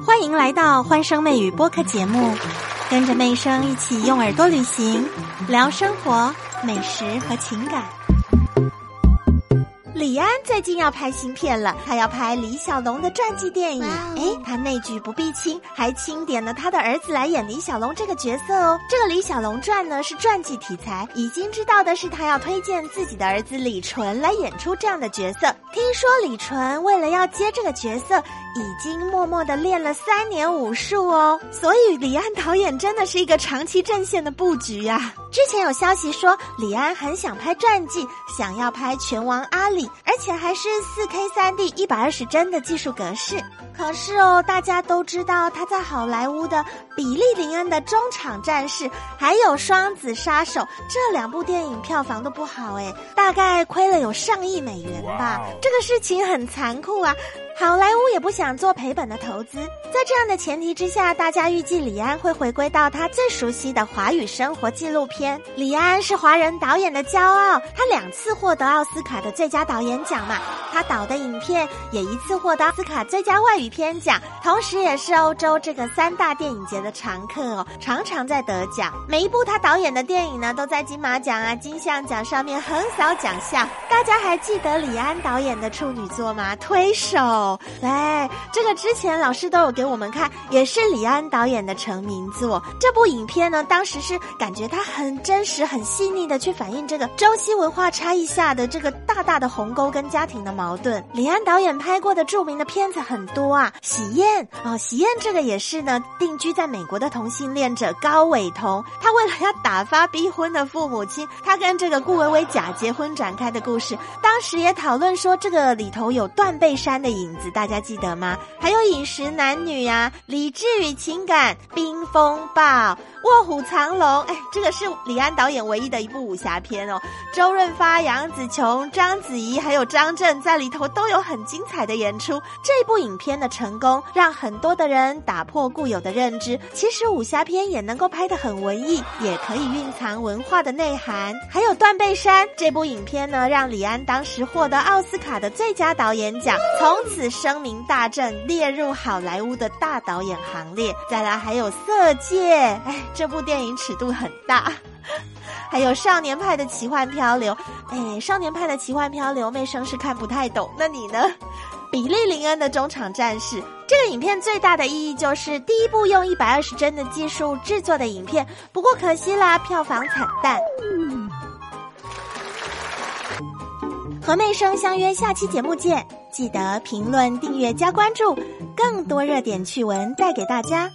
欢迎来到欢声妹语播客节目，跟着妹声一起用耳朵旅行，聊生活、美食和情感。李安最近要拍新片了，他要拍李小龙的传记电影。哎，他内举不避亲，还钦点了他的儿子来演李小龙这个角色哦。这个《李小龙传》呢是传记题材，已经知道的是他要推荐自己的儿子李纯来演出这样的角色。听说李纯为了要接这个角色，已经默默的练了三年武术哦。所以李安导演真的是一个长期阵线的布局呀。之前有消息说李安很想拍传记，想要拍拳王阿里。而且还是四 K 三 D 一百二十帧的技术格式。可是哦，大家都知道他在好莱坞的《比利林恩的中场战士》还有《双子杀手》这两部电影票房都不好诶，大概亏了有上亿美元吧。这个事情很残酷啊。好莱坞也不想做赔本的投资，在这样的前提之下，大家预计李安会回归到他最熟悉的华语生活纪录片。李安是华人导演的骄傲，他两次获得奥斯卡的最佳导演奖嘛，他导的影片也一次获得奥斯卡最佳外语片奖，同时也是欧洲这个三大电影节的常客哦，常常在得奖。每一部他导演的电影呢，都在金马奖啊、金像奖上面横扫奖项。大家还记得李安导演的处女作吗？推手。来，这个之前老师都有给我们看，也是李安导演的成名作。这部影片呢，当时是感觉它很真实、很细腻的去反映这个中西文化差异下的这个大大的鸿沟跟家庭的矛盾。李安导演拍过的著名的片子很多啊，《喜宴》哦，《喜宴》这个也是呢，定居在美国的同性恋者高伟彤，他为了要打发逼婚的父母亲，他跟这个顾薇薇假结婚展开的故事。当时也讨论说，这个里头有断背山的影。子大家记得吗？还有饮食男女呀，理智与情感，冰风暴。卧虎藏龙，哎，这个是李安导演唯一的一部武侠片哦。周润发、杨紫琼、章子怡还有张震在里头都有很精彩的演出。这部影片的成功，让很多的人打破固有的认知，其实武侠片也能够拍得很文艺，也可以蕴藏文化的内涵。还有《断背山》这部影片呢，让李安当时获得奥斯卡的最佳导演奖，从此此声名大振，列入好莱坞的大导演行列。再来还有《色戒》，哎。这部电影尺度很大，还有《少年派的奇幻漂流》。哎，《少年派的奇幻漂流》妹生是看不太懂，那你呢？比利林恩的中场战士这个影片最大的意义就是第一部用一百二十帧的技术制作的影片，不过可惜啦，票房惨淡。和妹生相约下期节目见，记得评论、订阅、加关注，更多热点趣闻带给大家。